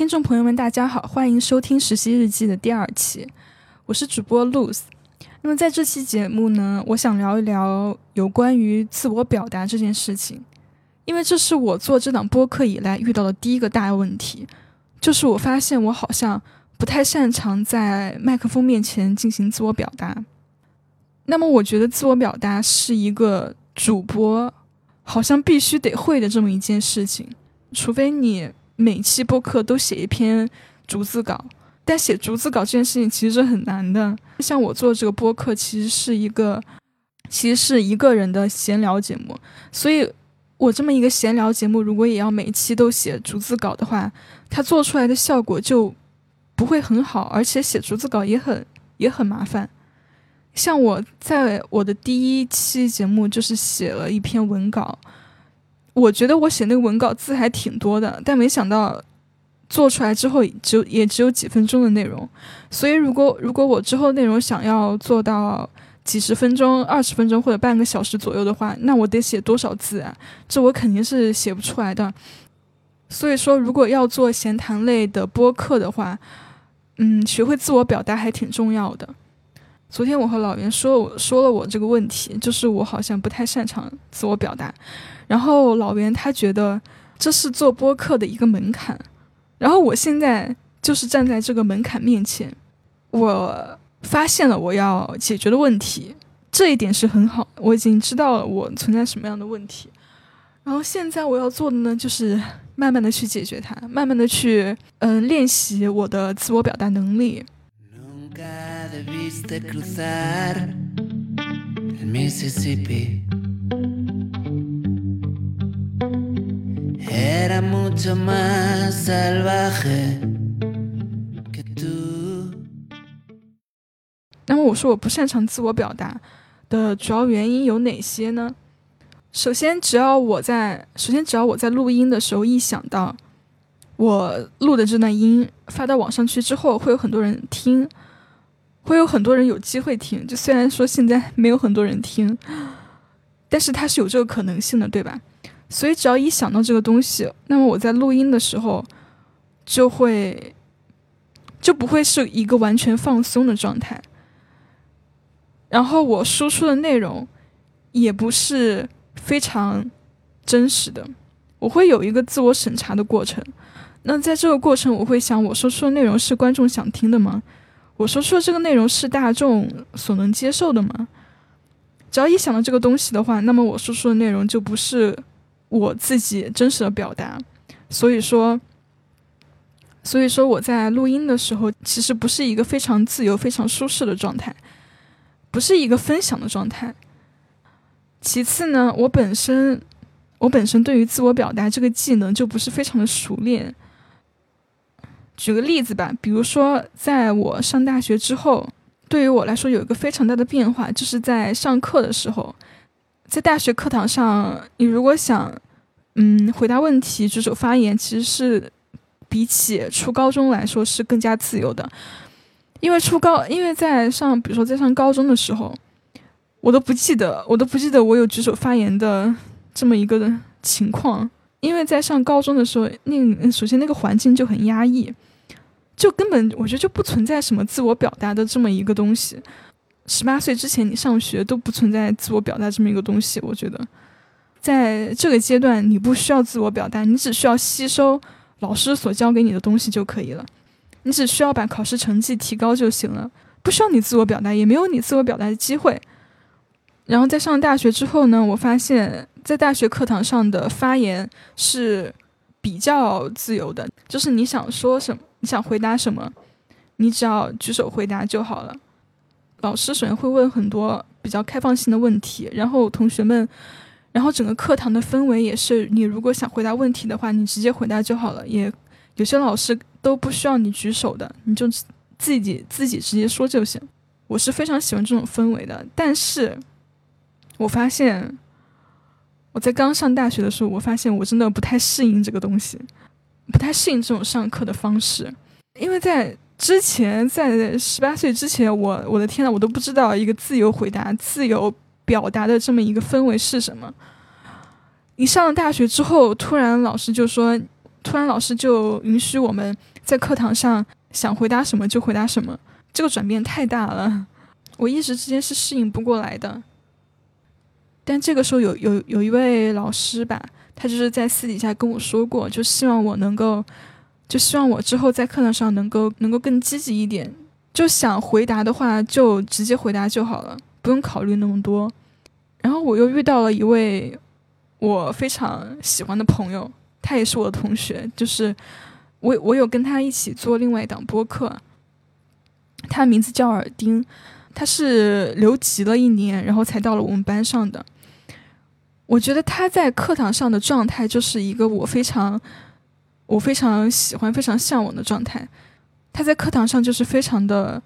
听众朋友们，大家好，欢迎收听实习日记的第二期，我是主播 Lose。那么在这期节目呢，我想聊一聊有关于自我表达这件事情，因为这是我做这档播客以来遇到的第一个大问题，就是我发现我好像不太擅长在麦克风面前进行自我表达。那么我觉得自我表达是一个主播好像必须得会的这么一件事情，除非你。每期播客都写一篇逐字稿，但写逐字稿这件事情其实是很难的。像我做这个播客，其实是一个，其实是一个人的闲聊节目，所以我这么一个闲聊节目，如果也要每期都写逐字稿的话，它做出来的效果就不会很好，而且写逐字稿也很也很麻烦。像我在我的第一期节目就是写了一篇文稿。我觉得我写那个文稿字还挺多的，但没想到做出来之后只也只有几分钟的内容。所以如果如果我之后内容想要做到几十分钟、二十分钟或者半个小时左右的话，那我得写多少字啊？这我肯定是写不出来的。所以说，如果要做闲谈类的播客的话，嗯，学会自我表达还挺重要的。昨天我和老袁说我说了我这个问题，就是我好像不太擅长自我表达。然后老袁他觉得这是做播客的一个门槛，然后我现在就是站在这个门槛面前，我发现了我要解决的问题，这一点是很好，我已经知道了我存在什么样的问题，然后现在我要做的呢，就是慢慢的去解决它，慢慢的去嗯练习我的自我表达能力。那么我说我不擅长自我表达的主要原因有哪些呢？首先，只要我在首先只要我在录音的时候一想到我录的这段音发到网上去之后会有很多人听，会有很多人有机会听，就虽然说现在没有很多人听，但是它是有这个可能性的，对吧？所以，只要一想到这个东西，那么我在录音的时候就会就不会是一个完全放松的状态。然后，我输出的内容也不是非常真实的，我会有一个自我审查的过程。那在这个过程，我会想，我说出的内容是观众想听的吗？我说出的这个内容是大众所能接受的吗？只要一想到这个东西的话，那么我说出的内容就不是。我自己真实的表达，所以说，所以说我在录音的时候，其实不是一个非常自由、非常舒适的状态，不是一个分享的状态。其次呢，我本身，我本身对于自我表达这个技能就不是非常的熟练。举个例子吧，比如说，在我上大学之后，对于我来说有一个非常大的变化，就是在上课的时候。在大学课堂上，你如果想，嗯，回答问题、举手发言，其实是比起初高中来说是更加自由的。因为初高，因为在上，比如说在上高中的时候，我都不记得，我都不记得我有举手发言的这么一个情况。因为在上高中的时候，那首先那个环境就很压抑，就根本我觉得就不存在什么自我表达的这么一个东西。十八岁之前，你上学都不存在自我表达这么一个东西。我觉得，在这个阶段，你不需要自我表达，你只需要吸收老师所教给你的东西就可以了。你只需要把考试成绩提高就行了，不需要你自我表达，也没有你自我表达的机会。然后在上大学之后呢，我发现，在大学课堂上的发言是比较自由的，就是你想说什么，你想回答什么，你只要举手回答就好了。老师首先会问很多比较开放性的问题，然后同学们，然后整个课堂的氛围也是，你如果想回答问题的话，你直接回答就好了。也有些老师都不需要你举手的，你就自己自己直接说就行。我是非常喜欢这种氛围的，但是我发现我在刚上大学的时候，我发现我真的不太适应这个东西，不太适应这种上课的方式，因为在。之前在十八岁之前，我我的天呐，我都不知道一个自由回答、自由表达的这么一个氛围是什么。一上了大学之后，突然老师就说，突然老师就允许我们在课堂上想回答什么就回答什么，这个转变太大了，我一时之间是适应不过来的。但这个时候有有有一位老师吧，他就是在私底下跟我说过，就希望我能够，就希望我之后在课堂上能够能够更积极一点，就想回答的话就直接回答就好了，不用考虑那么多。然后我又遇到了一位我非常喜欢的朋友，他也是我的同学，就是我我有跟他一起做另外一档播客，他名字叫尔丁。他是留级了一年，然后才到了我们班上的。我觉得他在课堂上的状态就是一个我非常、我非常喜欢、非常向往的状态。他在课堂上就是非常的，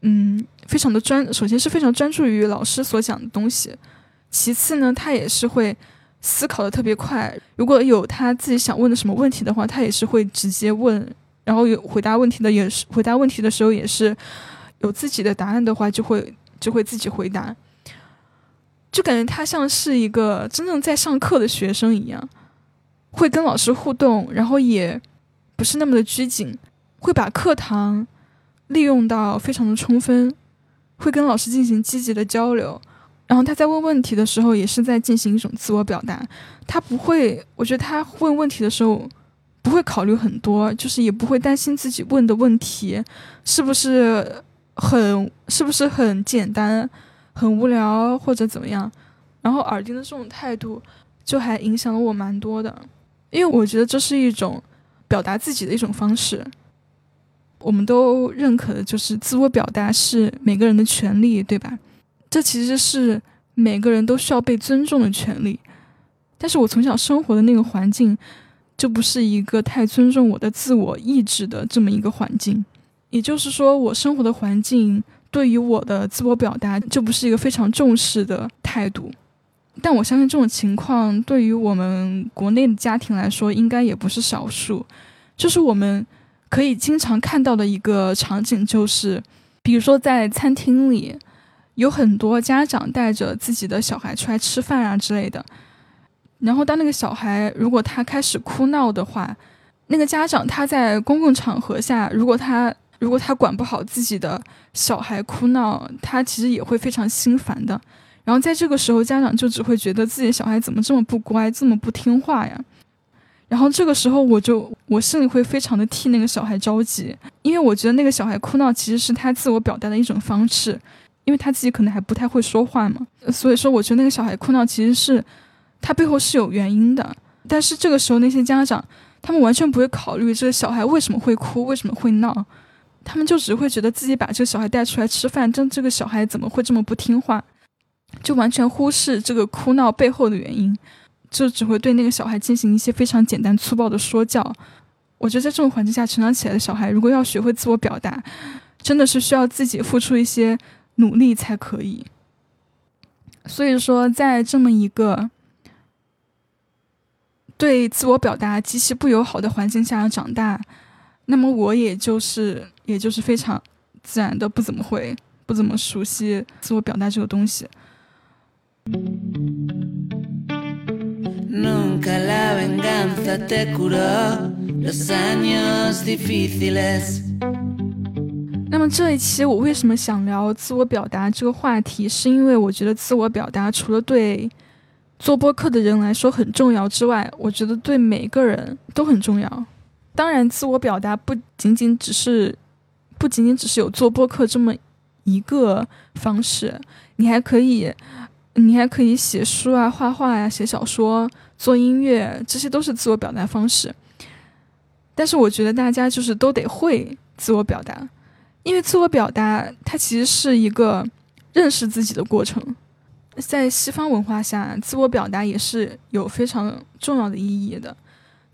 嗯，非常的专。首先是非常专注于老师所讲的东西，其次呢，他也是会思考的特别快。如果有他自己想问的什么问题的话，他也是会直接问，然后有回答问题的也是回答问题的时候也是。有自己的答案的话，就会就会自己回答，就感觉他像是一个真正在上课的学生一样，会跟老师互动，然后也不是那么的拘谨，会把课堂利用到非常的充分，会跟老师进行积极的交流，然后他在问问题的时候，也是在进行一种自我表达，他不会，我觉得他问问题的时候不会考虑很多，就是也不会担心自己问的问题是不是。很是不是很简单，很无聊或者怎么样？然后耳钉的这种态度就还影响了我蛮多的，因为我觉得这是一种表达自己的一种方式。我们都认可的就是自我表达是每个人的权利，对吧？这其实是每个人都需要被尊重的权利。但是我从小生活的那个环境就不是一个太尊重我的自我意志的这么一个环境。也就是说，我生活的环境对于我的自我表达就不是一个非常重视的态度。但我相信这种情况对于我们国内的家庭来说，应该也不是少数。就是我们可以经常看到的一个场景，就是比如说在餐厅里，有很多家长带着自己的小孩出来吃饭啊之类的。然后当那个小孩如果他开始哭闹的话，那个家长他在公共场合下，如果他如果他管不好自己的小孩哭闹，他其实也会非常心烦的。然后在这个时候，家长就只会觉得自己小孩怎么这么不乖，这么不听话呀。然后这个时候，我就我心里会非常的替那个小孩着急，因为我觉得那个小孩哭闹其实是他自我表达的一种方式，因为他自己可能还不太会说话嘛。所以说，我觉得那个小孩哭闹其实是他背后是有原因的。但是这个时候，那些家长他们完全不会考虑这个小孩为什么会哭，为什么会闹。他们就只会觉得自己把这个小孩带出来吃饭，这这个小孩怎么会这么不听话？就完全忽视这个哭闹背后的原因，就只会对那个小孩进行一些非常简单粗暴的说教。我觉得在这种环境下成长起来的小孩，如果要学会自我表达，真的是需要自己付出一些努力才可以。所以说，在这么一个对自我表达极其不友好的环境下长大。那么我也就是，也就是非常自然的不怎么会，不怎么熟悉自我表达这个东西。那么这一期我为什么想聊自我表达这个话题，是因为我觉得自我表达除了对做播客的人来说很重要之外，我觉得对每个人都很重要。当然，自我表达不仅仅只是，不仅仅只是有做播客这么一个方式，你还可以，你还可以写书啊、画画呀、写小说、做音乐，这些都是自我表达方式。但是，我觉得大家就是都得会自我表达，因为自我表达它其实是一个认识自己的过程。在西方文化下，自我表达也是有非常重要的意义的。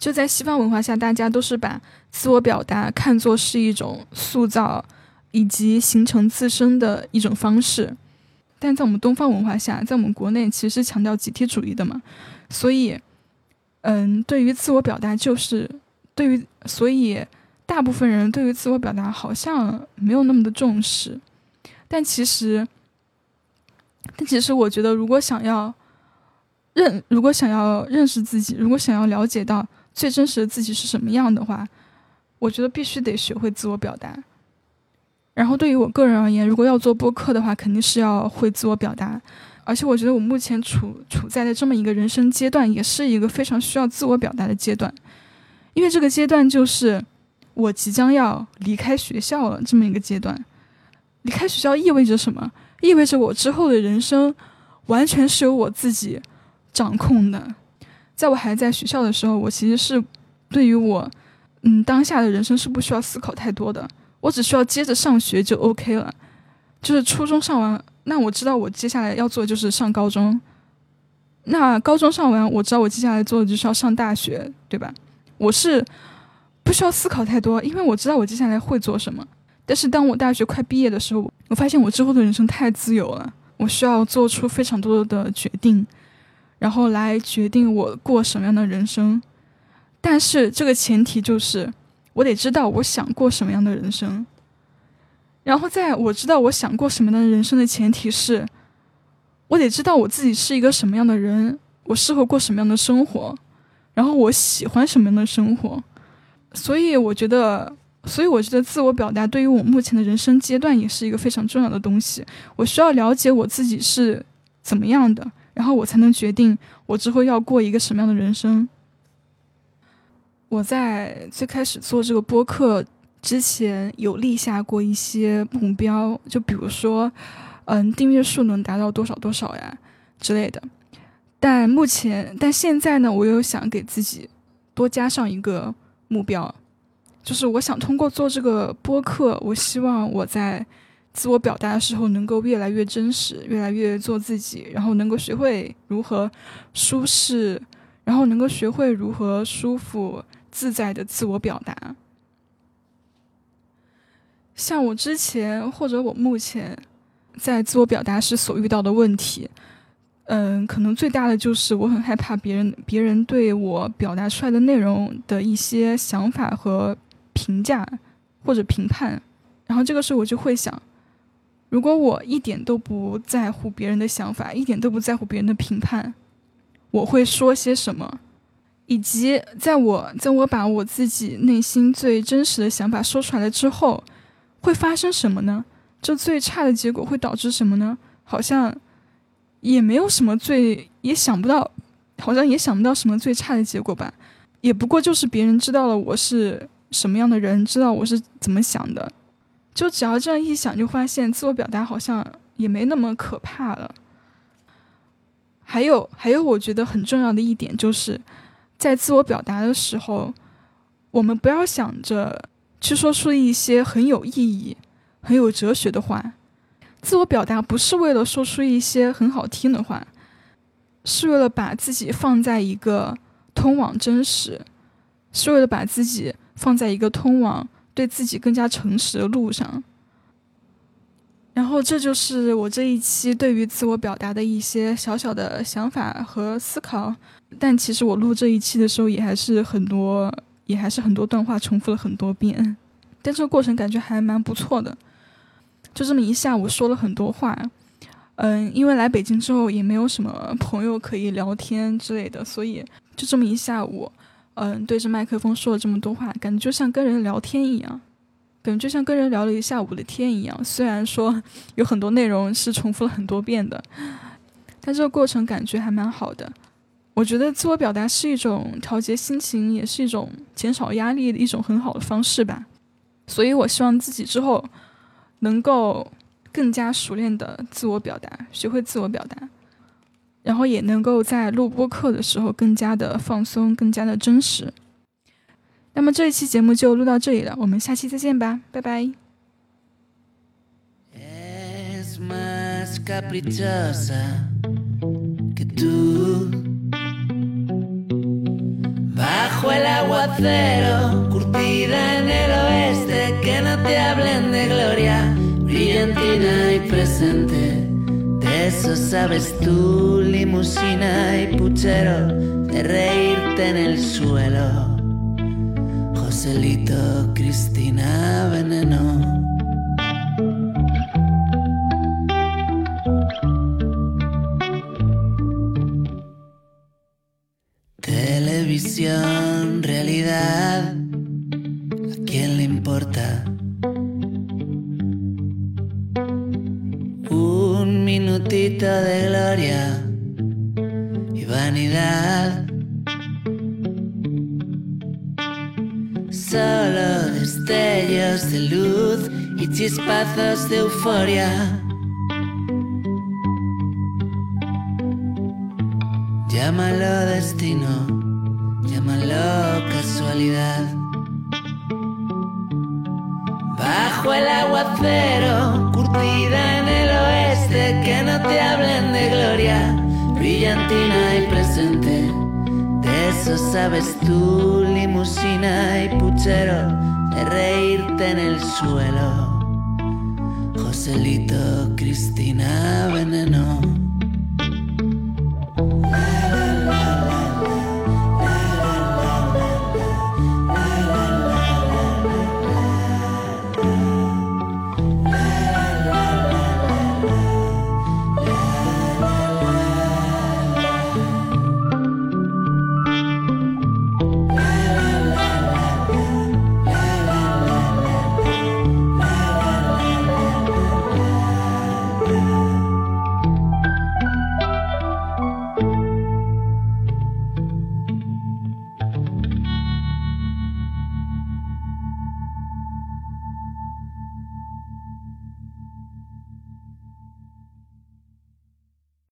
就在西方文化下，大家都是把自我表达看作是一种塑造以及形成自身的一种方式，但在我们东方文化下，在我们国内其实强调集体主义的嘛，所以，嗯，对于自我表达就是对于，所以大部分人对于自我表达好像没有那么的重视，但其实，但其实我觉得，如果想要认，如果想要认识自己，如果想要了解到。最真实的自己是什么样的话，我觉得必须得学会自我表达。然后对于我个人而言，如果要做播客的话，肯定是要会自我表达。而且我觉得我目前处处在的这么一个人生阶段，也是一个非常需要自我表达的阶段，因为这个阶段就是我即将要离开学校了这么一个阶段。离开学校意味着什么？意味着我之后的人生完全是由我自己掌控的。在我还在学校的时候，我其实是对于我嗯当下的人生是不需要思考太多的，我只需要接着上学就 OK 了。就是初中上完，那我知道我接下来要做的就是上高中。那高中上完，我知道我接下来做的就是要上大学，对吧？我是不需要思考太多，因为我知道我接下来会做什么。但是当我大学快毕业的时候，我发现我之后的人生太自由了，我需要做出非常多的决定，然后来决定我过什么样的人生。但是这个前提就是，我得知道我想过什么样的人生。然后在我知道我想过什么样的人生的前提是，我得知道我自己是一个什么样的人，我适合过什么样的生活，然后我喜欢什么样的生活。所以我觉得。所以我觉得自我表达对于我目前的人生阶段也是一个非常重要的东西。我需要了解我自己是怎么样的，然后我才能决定我之后要过一个什么样的人生。我在最开始做这个播客之前有立下过一些目标，就比如说，嗯，订阅数能达到多少多少呀之类的。但目前，但现在呢，我又想给自己多加上一个目标。就是我想通过做这个播客，我希望我在自我表达的时候能够越来越真实，越来越做自己，然后能够学会如何舒适，然后能够学会如何舒服自在的自我表达。像我之前或者我目前在自我表达时所遇到的问题，嗯，可能最大的就是我很害怕别人别人对我表达出来的内容的一些想法和。评价或者评判，然后这个时候我就会想，如果我一点都不在乎别人的想法，一点都不在乎别人的评判，我会说些什么？以及在我在我把我自己内心最真实的想法说出来了之后，会发生什么呢？这最差的结果会导致什么呢？好像也没有什么最，也想不到，好像也想不到什么最差的结果吧。也不过就是别人知道了我是。什么样的人知道我是怎么想的？就只要这样一想，就发现自我表达好像也没那么可怕了。还有，还有，我觉得很重要的一点就是，在自我表达的时候，我们不要想着去说出一些很有意义、很有哲学的话。自我表达不是为了说出一些很好听的话，是为了把自己放在一个通往真实，是为了把自己。放在一个通往对自己更加诚实的路上，然后这就是我这一期对于自我表达的一些小小的想法和思考。但其实我录这一期的时候，也还是很多，也还是很多段话重复了很多遍。但这个过程感觉还蛮不错的，就这么一下午说了很多话。嗯，因为来北京之后也没有什么朋友可以聊天之类的，所以就这么一下午。嗯，对着麦克风说了这么多话，感觉就像跟人聊天一样，感觉就像跟人聊了一下午的天一样。虽然说有很多内容是重复了很多遍的，但这个过程感觉还蛮好的。我觉得自我表达是一种调节心情，也是一种减少压力的一种很好的方式吧。所以我希望自己之后能够更加熟练的自我表达，学会自我表达。然后也能够在录播课的时候更加的放松，更加的真实。那么这一期节目就录到这里了，我们下期再见吧，拜拜。Eso sabes tú, limusina y puchero, de reírte en el suelo. Joselito, Cristina, veneno. Minutito de gloria y vanidad. Solo destellos de luz y chispazos de euforia. Llámalo destino, llámalo casualidad. Bajo el aguacero, curtida brillantina y presente. De eso sabes tú, limusina y puchero, de reírte en el suelo. Joselito, Cristina, veneno.